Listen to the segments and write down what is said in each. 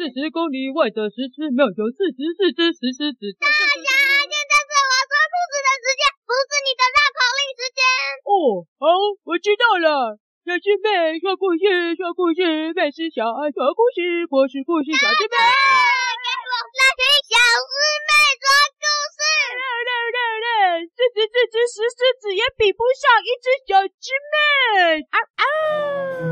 四十公里外的石狮庙有四十四只石狮子。大侠，现在是我说兔子的时间，不是你的绕口令时间。哦，好，我知道了。小师妹说故事，说故事，妹是小爱说故事，我是故事小师妹。给我来听小师妹说故事。来来来来，四十四只石狮子也比不上一只小师妹。啊啊！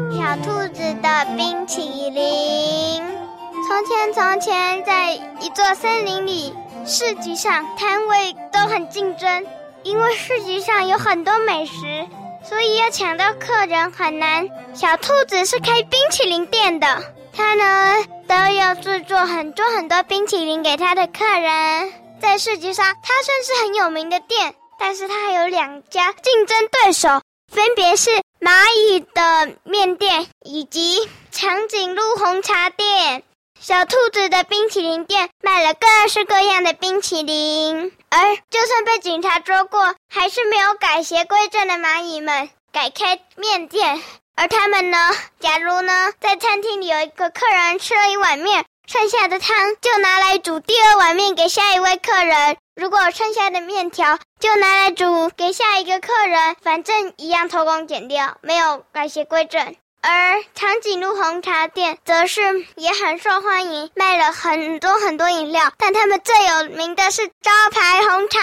小兔子的冰淇淋。从前，从前，在一座森林里，市集上摊位都很竞争，因为市集上有很多美食，所以要抢到客人很难。小兔子是开冰淇淋店的，它呢都要制作很多很多冰淇淋给它的客人。在市集上，它算是很有名的店，但是它还有两家竞争对手。分别是蚂蚁的面店以及长颈鹿红茶店。小兔子的冰淇淋店卖了各式各样的冰淇淋，而就算被警察捉过，还是没有改邪归正的蚂蚁们改开面店。而他们呢，假如呢，在餐厅里有一个客人吃了一碗面，剩下的汤就拿来煮第二碗面给下一位客人。如果剩下的面条就拿来煮给下一个客人，反正一样偷工减料，没有改邪归正。而长颈鹿红茶店则是也很受欢迎，卖了很多很多饮料，但他们最有名的是招牌红茶。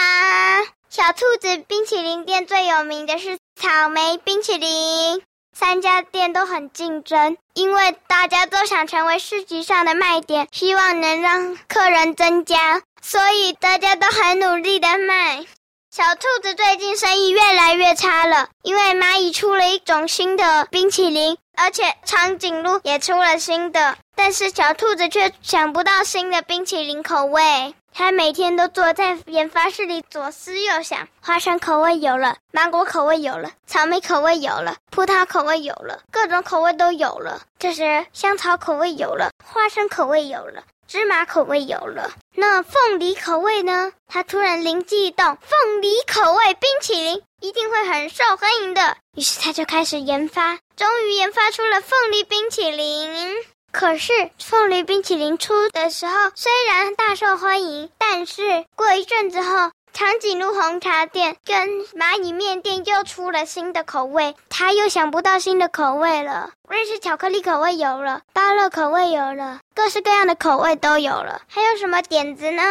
小兔子冰淇淋店最有名的是草莓冰淇淋。三家店都很竞争，因为大家都想成为市集上的卖点，希望能让客人增加，所以大家都很努力的卖。小兔子最近生意越来越差了，因为蚂蚁出了一种新的冰淇淋，而且长颈鹿也出了新的，但是小兔子却想不到新的冰淇淋口味。他每天都坐在研发室里左思右想，花生口味有了，芒果口味有了，草莓口味有了，葡萄口味有了，各种口味都有了。这时香草口味有了，花生口味有了，芝麻口味有了。那凤梨口味呢？他突然灵机一动，凤梨口味冰淇淋一定会很受欢迎的。于是他就开始研发，终于研发出了凤梨冰淇淋。可是凤梨冰淇淋出的时候虽然大受欢迎，但是过一阵子后，长颈鹿红茶店跟蚂蚁面店又出了新的口味，他又想不到新的口味了。瑞士巧克力口味有了，芭乐口味有了，各式各样的口味都有了。还有什么点子呢？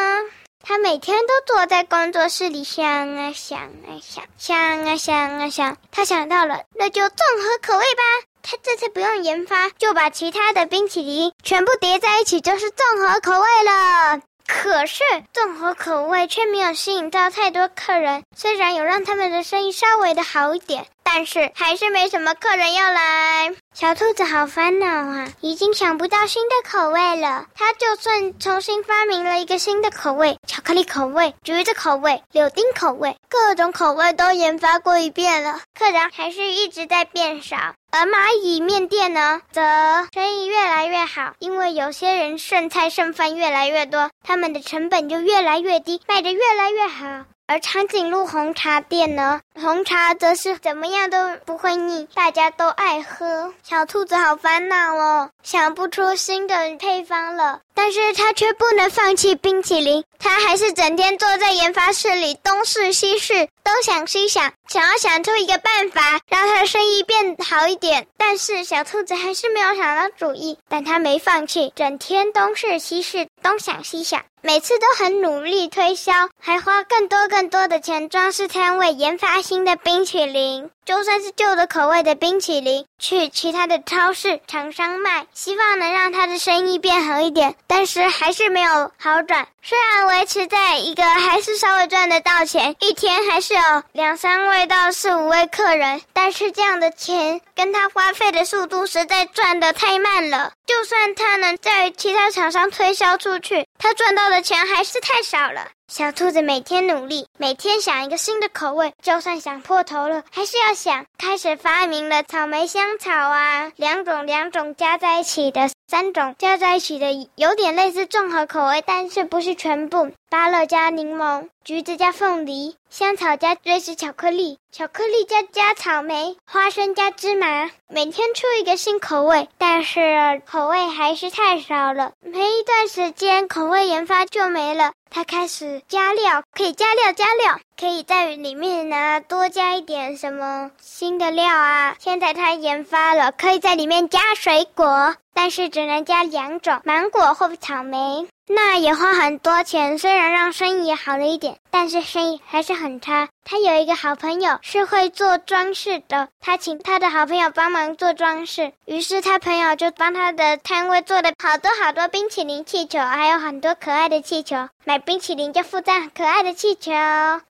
他每天都坐在工作室里想啊想啊想，想啊想啊想，他想到了，那就综合口味吧。他这次不用研发，就把其他的冰淇淋全部叠在一起，就是综合口味了。可是综合口味却没有吸引到太多客人，虽然有让他们的生意稍微的好一点。但是还是没什么客人要来，小兔子好烦恼啊！已经想不到新的口味了。它就算重新发明了一个新的口味，巧克力口味、橘子口味、柳丁口味，各种口味都研发过一遍了，客人还是一直在变少。而蚂蚁面店呢，则生意越来越好，因为有些人剩菜剩饭越来越多，他们的成本就越来越低，卖得越来越好。而长颈鹿红茶店呢，红茶则是怎么样都不会腻，大家都爱喝。小兔子好烦恼哦，想不出新的配方了。但是他却不能放弃冰淇淋，他还是整天坐在研发室里东试西试，东想西想，想要想出一个办法让他的生意变好一点。但是小兔子还是没有想到主意，但他没放弃，整天东试西试，东想西想，每次都很努力推销，还花更多更多的钱装饰摊位，研发新的冰淇淋。就算是旧的口味的冰淇淋，去其他的超市厂商卖，希望能让他的生意变好一点，但是还是没有好转。虽然维持在一个还是稍微赚得到钱，一天还是有两三位到四五位客人，但是这样的钱跟他花费的速度实在赚得太慢了。就算他能在其他厂商推销出去，他赚到的钱还是太少了。小兔子每天努力，每天想一个新的口味，就算想破头了，还是要想。开始发明了草莓香草啊，两种两种加在一起的，三种加在一起的，有点类似综合口味，但是不是全部。芭乐加柠檬，橘子加凤梨，香草加瑞士巧克力，巧克力加加草莓，花生加芝麻，每天出一个新口味，但是口味还是太少了。没一段时间，口味研发就没了。他开始加料，可以加料加料，可以在里面呢多加一点什么新的料啊。现在他研发了，可以在里面加水果，但是只能加两种，芒果或草莓。那也花很多钱，虽然让生意好了一点，但是生意还是很差。他有一个好朋友是会做装饰的，他请他的好朋友帮忙做装饰，于是他朋友就帮他的摊位做了好多好多冰淇淋气球，还有很多可爱的气球。买冰淇淋就附赠可爱的气球，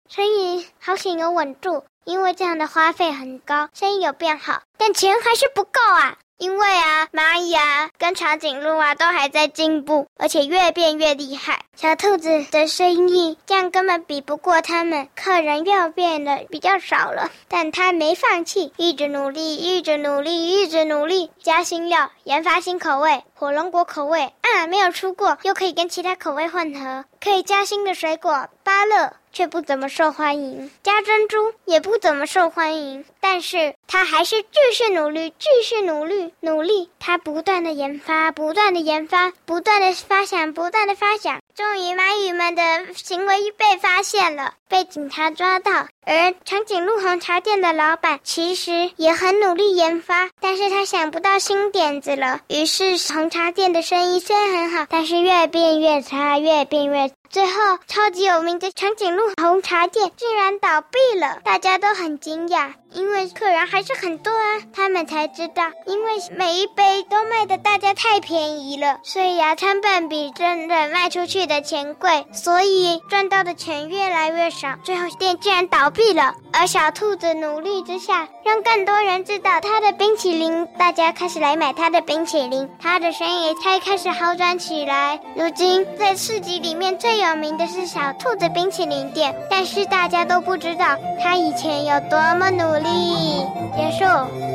生意好险有稳住，因为这样的花费很高，生意有变好，但钱还是不够啊。因为啊，蚂蚁啊跟长颈鹿啊都还在进步，而且越变越厉害。小兔子的生意这样根本比不过他们，客人又变得比较少了。但他没放弃，一直努力，一直努力，一直努力，加新料，研发新口味，火龙果口味啊没有出过，又可以跟其他口味混合，可以加新的水果，芭乐。却不怎么受欢迎，加珍珠也不怎么受欢迎，但是他还是继续努力，继续努力，努力。他不断的研发，不断的研发，不断的发想，不断的发想。终于，蚂蚁们的行为被发现了，被警察抓到。而长颈鹿红茶店的老板其实也很努力研发，但是他想不到新点子了。于是，红茶店的生意虽然很好，但是越变越差，越变越。最后，超级有名的长颈鹿红茶店竟然倒闭了，大家都很惊讶，因为客人还是很多啊。他们才知道，因为每一杯都卖的大家太便宜了，所以啊，成本比真的卖出去的钱贵，所以赚到的钱越来越少。最后，店竟然倒闭了。而小兔子努力之下，让更多人知道它的冰淇淋，大家开始来买它的冰淇淋，它的生意才开始好转起来。如今，在市集里面最有有名的是小兔子冰淇淋店，但是大家都不知道他以前有多么努力。结束。